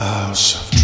House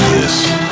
this.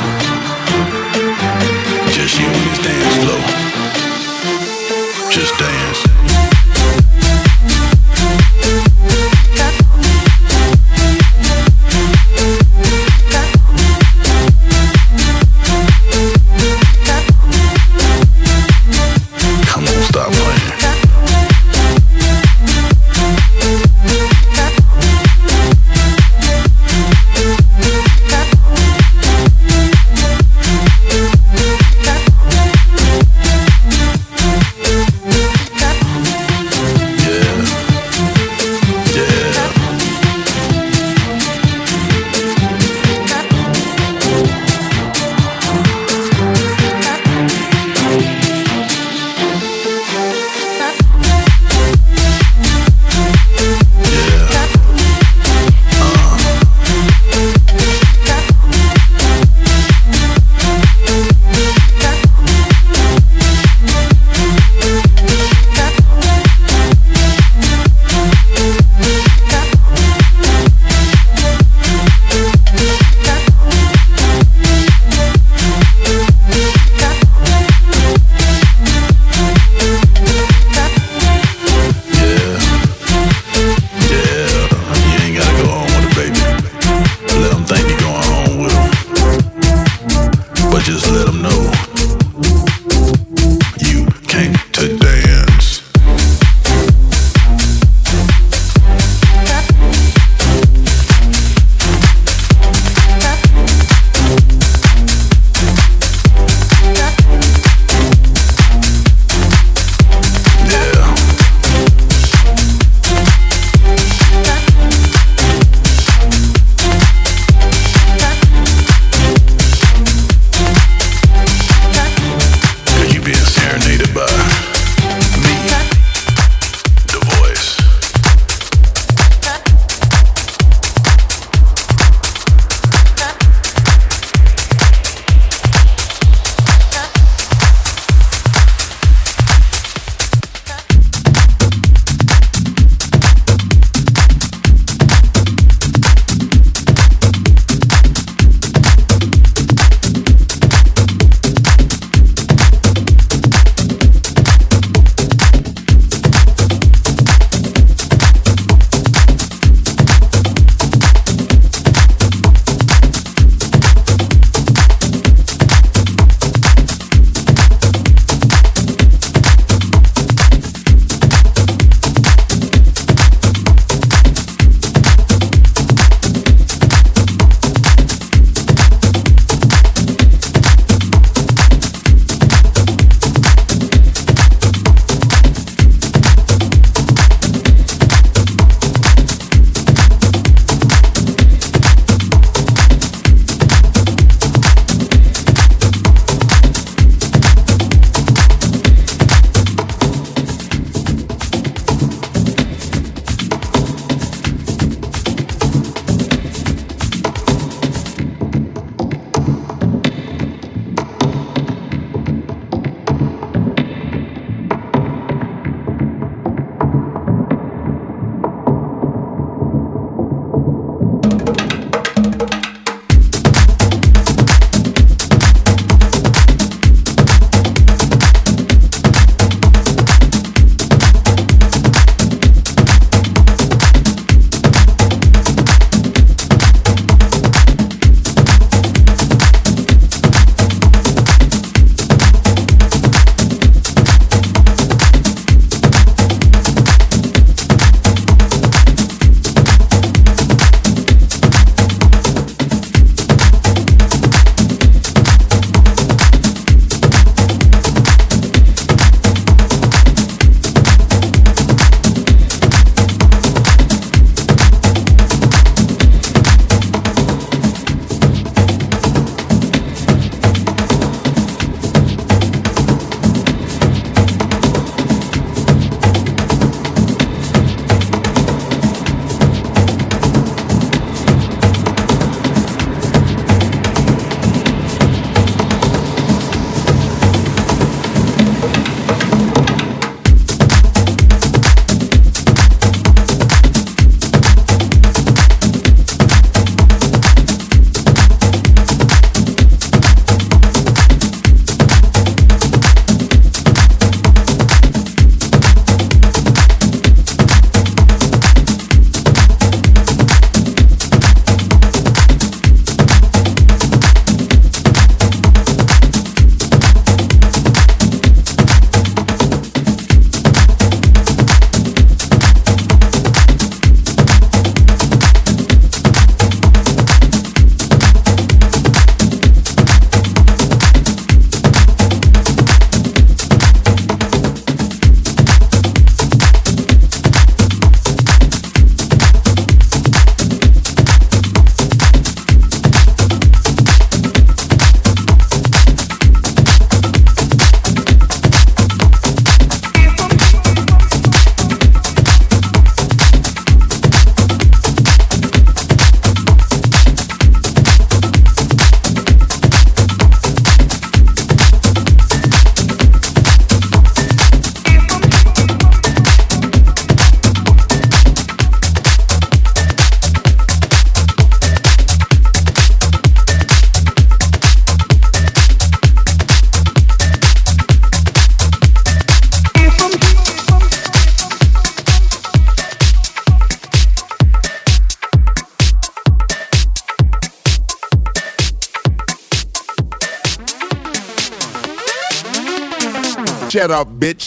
Shut up, bitch.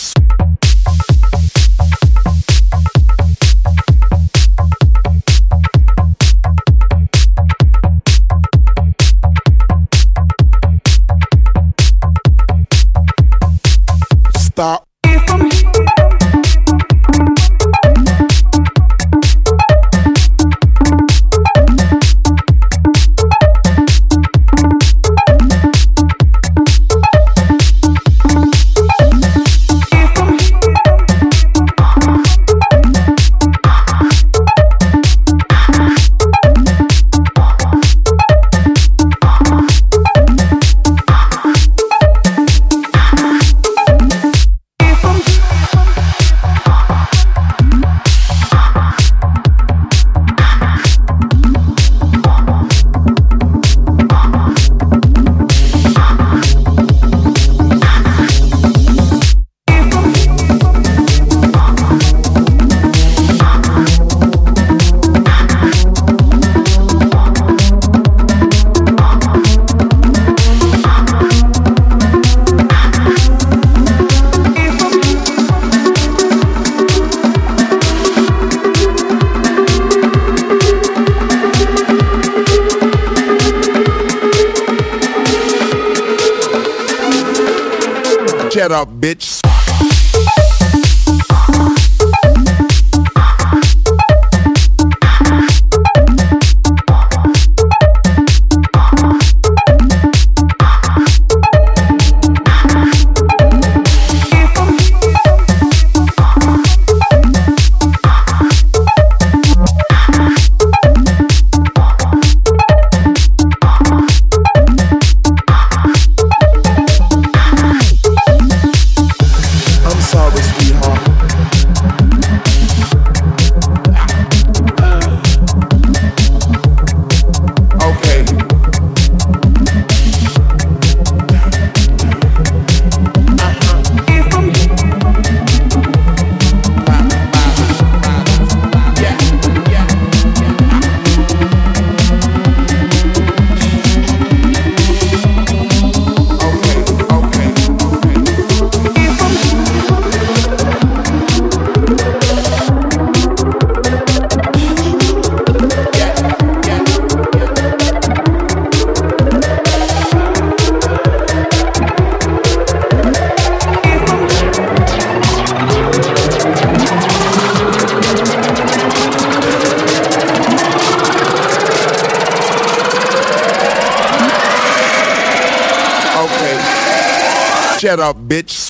Shut up, bitch.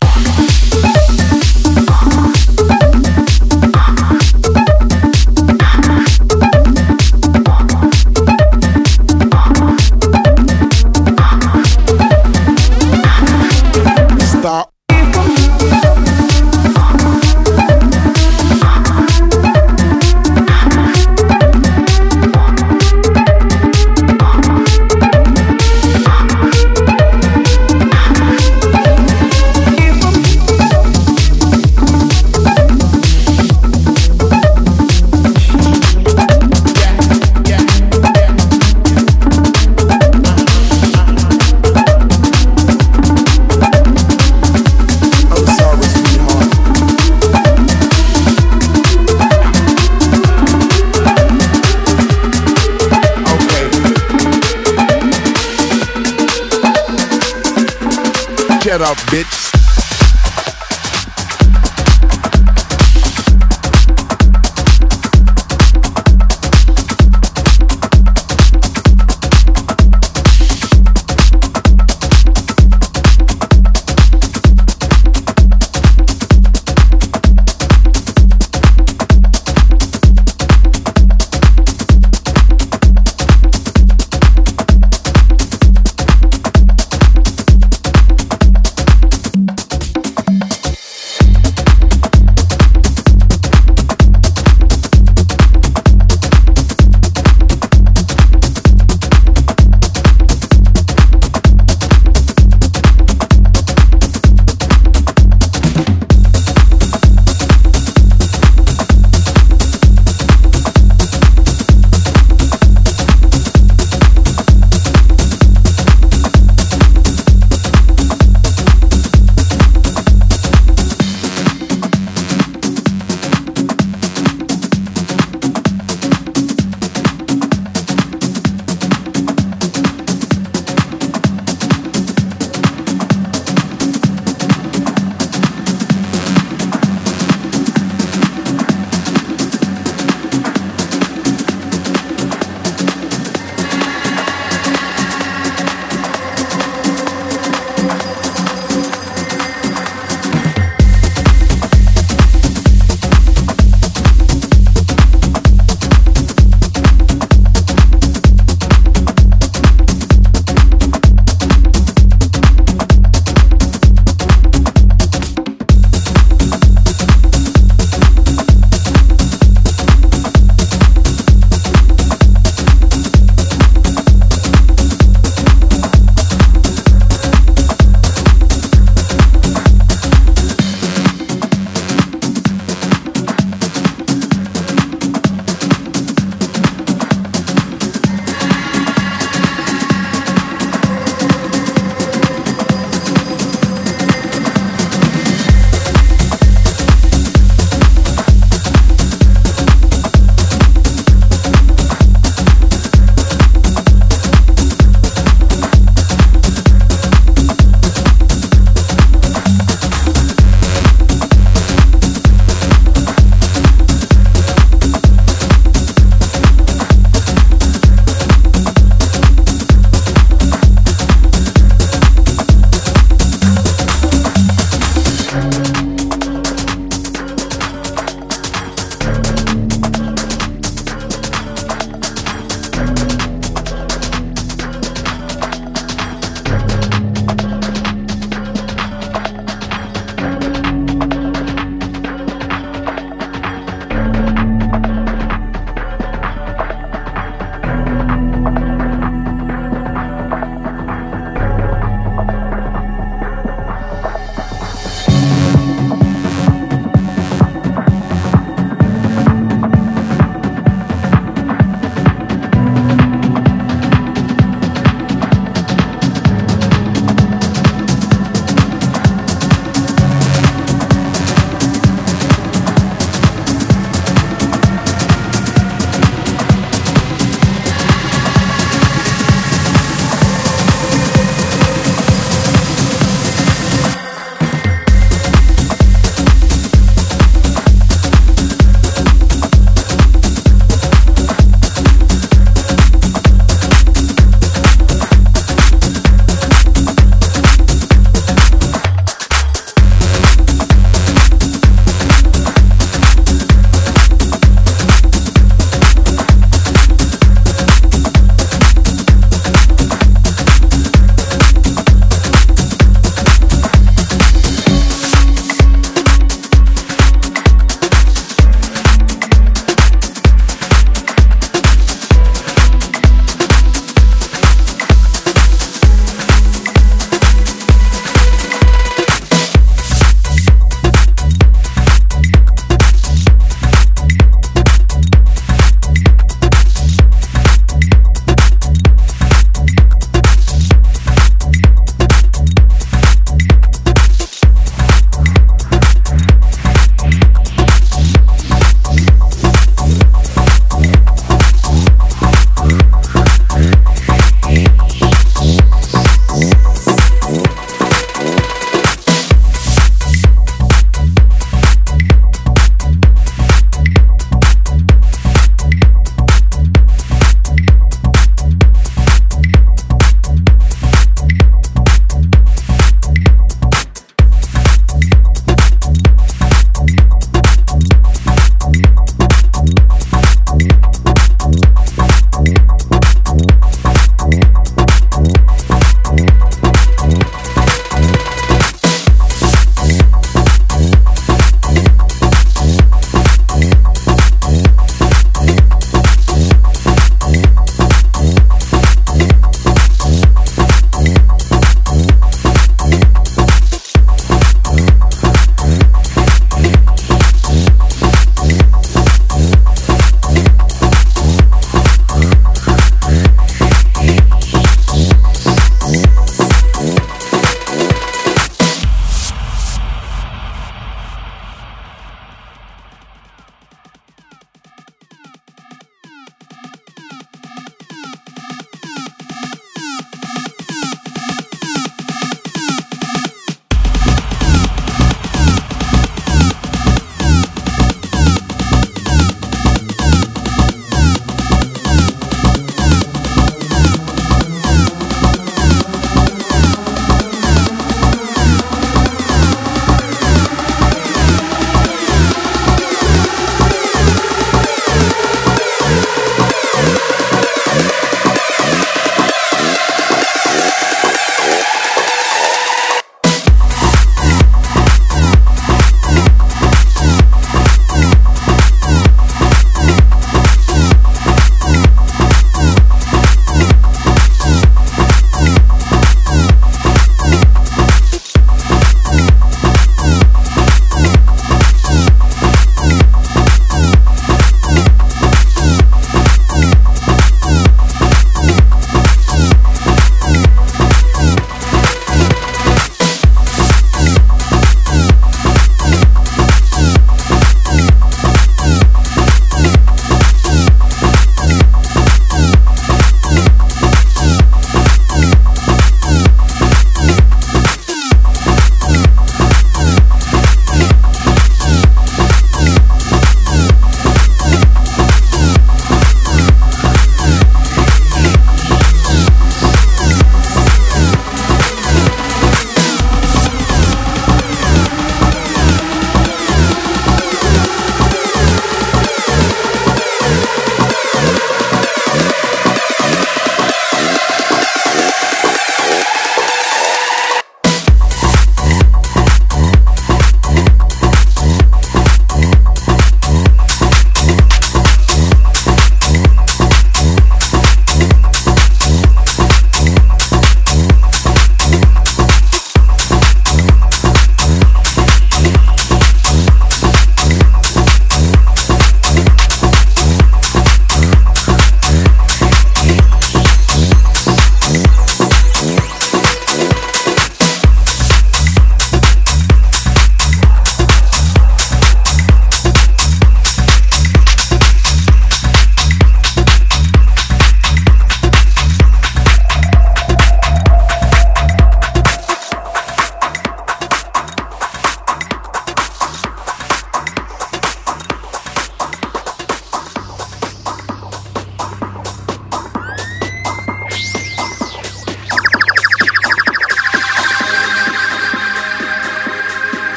Up, bitch.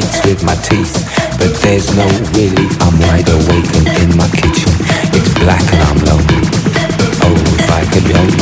With my teeth, but there's no relief. I'm wide awake and in my kitchen. It's black and I'm lonely. Oh, if I could only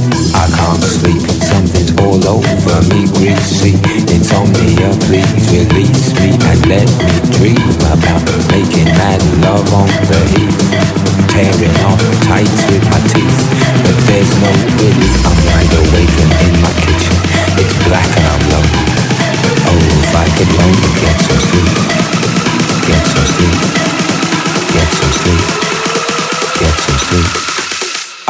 can't sleep, something's all over me greasy Insomnia, please release me And let me dream about making mad love on the heath. Tearing off the tights with my teeth. But there's no relief, I'm wide awake and in my kitchen. It's black and I'm lonely Oh, if I could only get some sleep. Get some sleep. Get some sleep. Get some sleep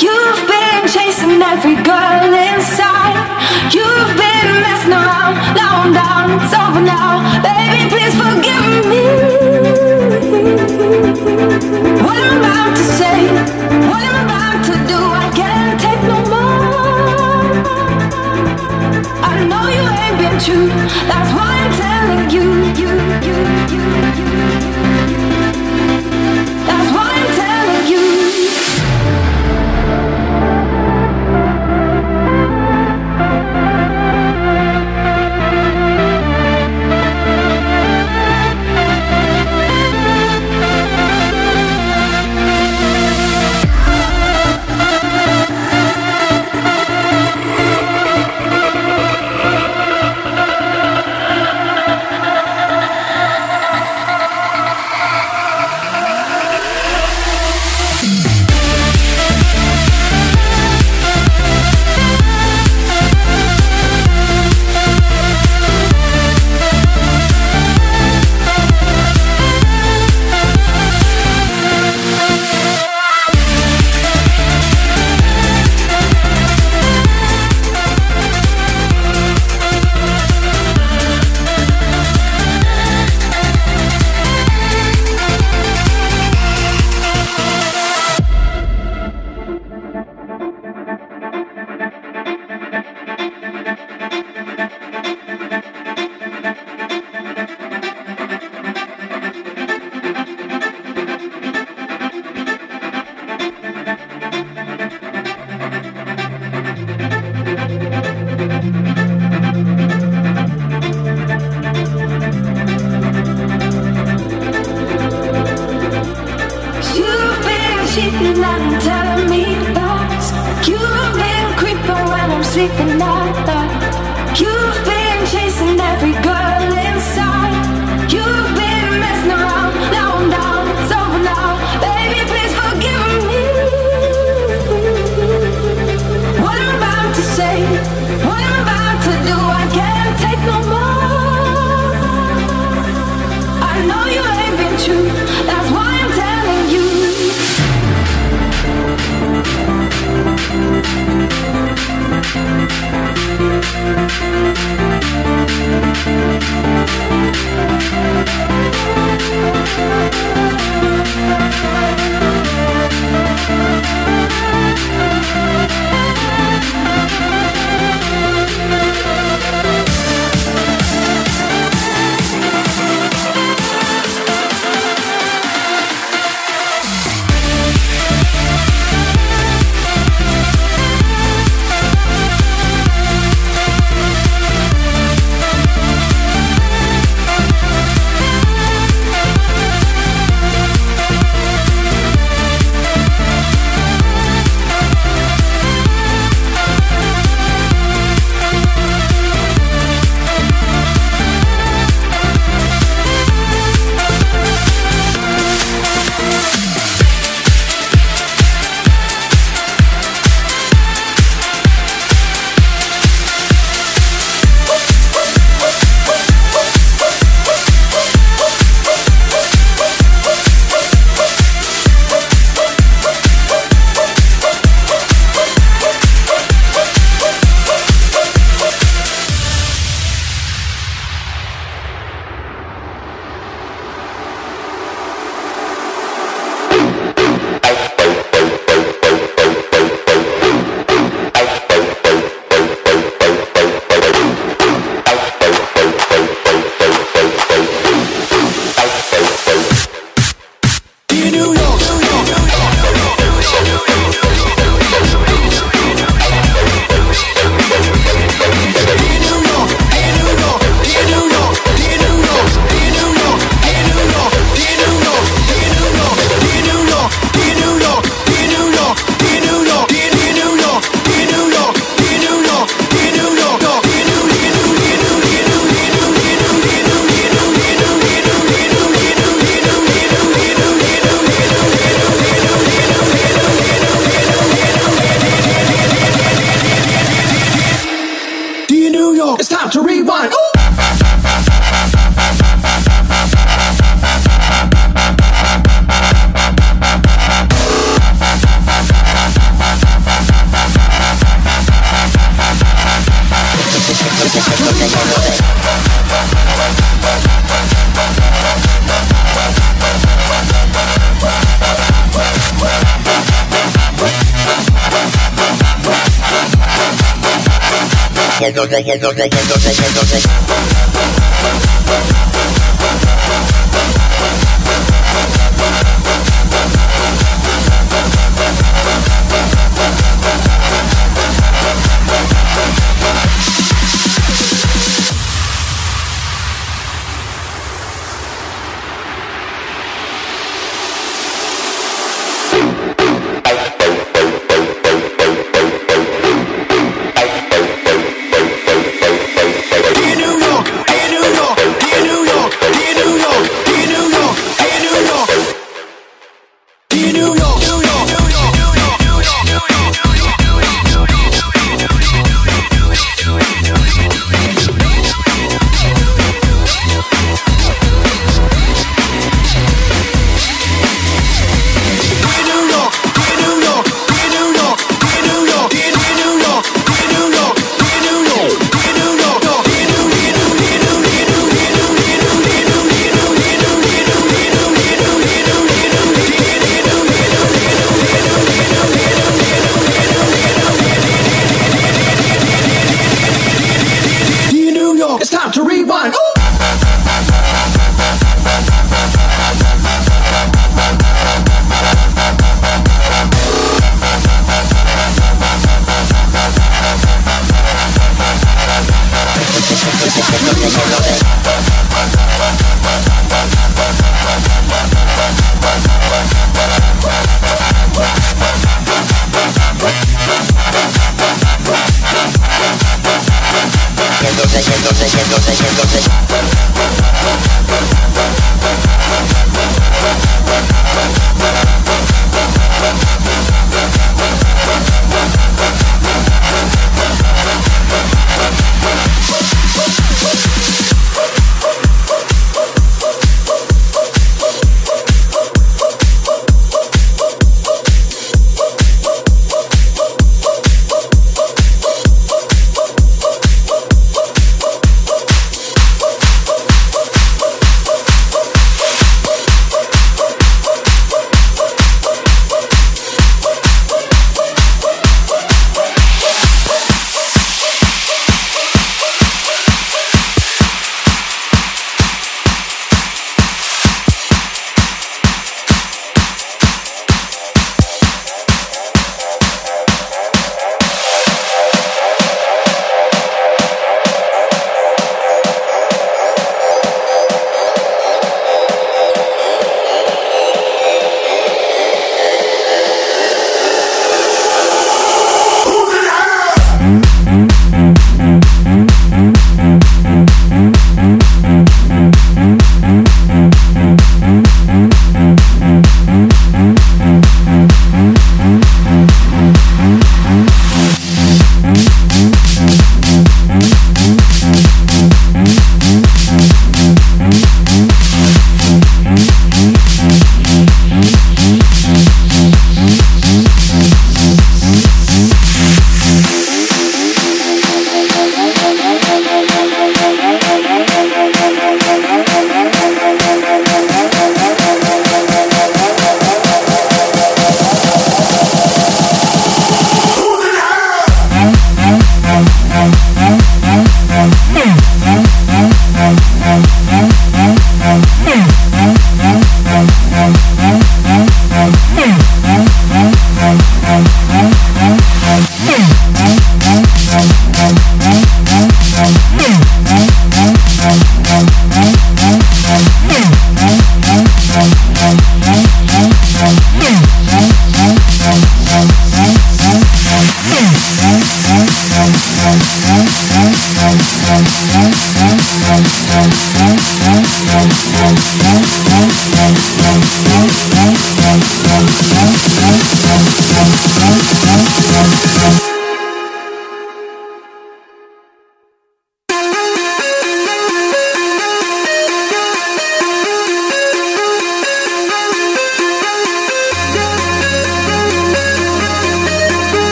You've been chasing every girl inside. You've been messing around, it's over now. Baby, please forgive me. What I'm about to say, what I'm about to do, I can't take no more. I know you ain't been true, that's why I'm telling you, you, you, you, you. Thank you. Que no te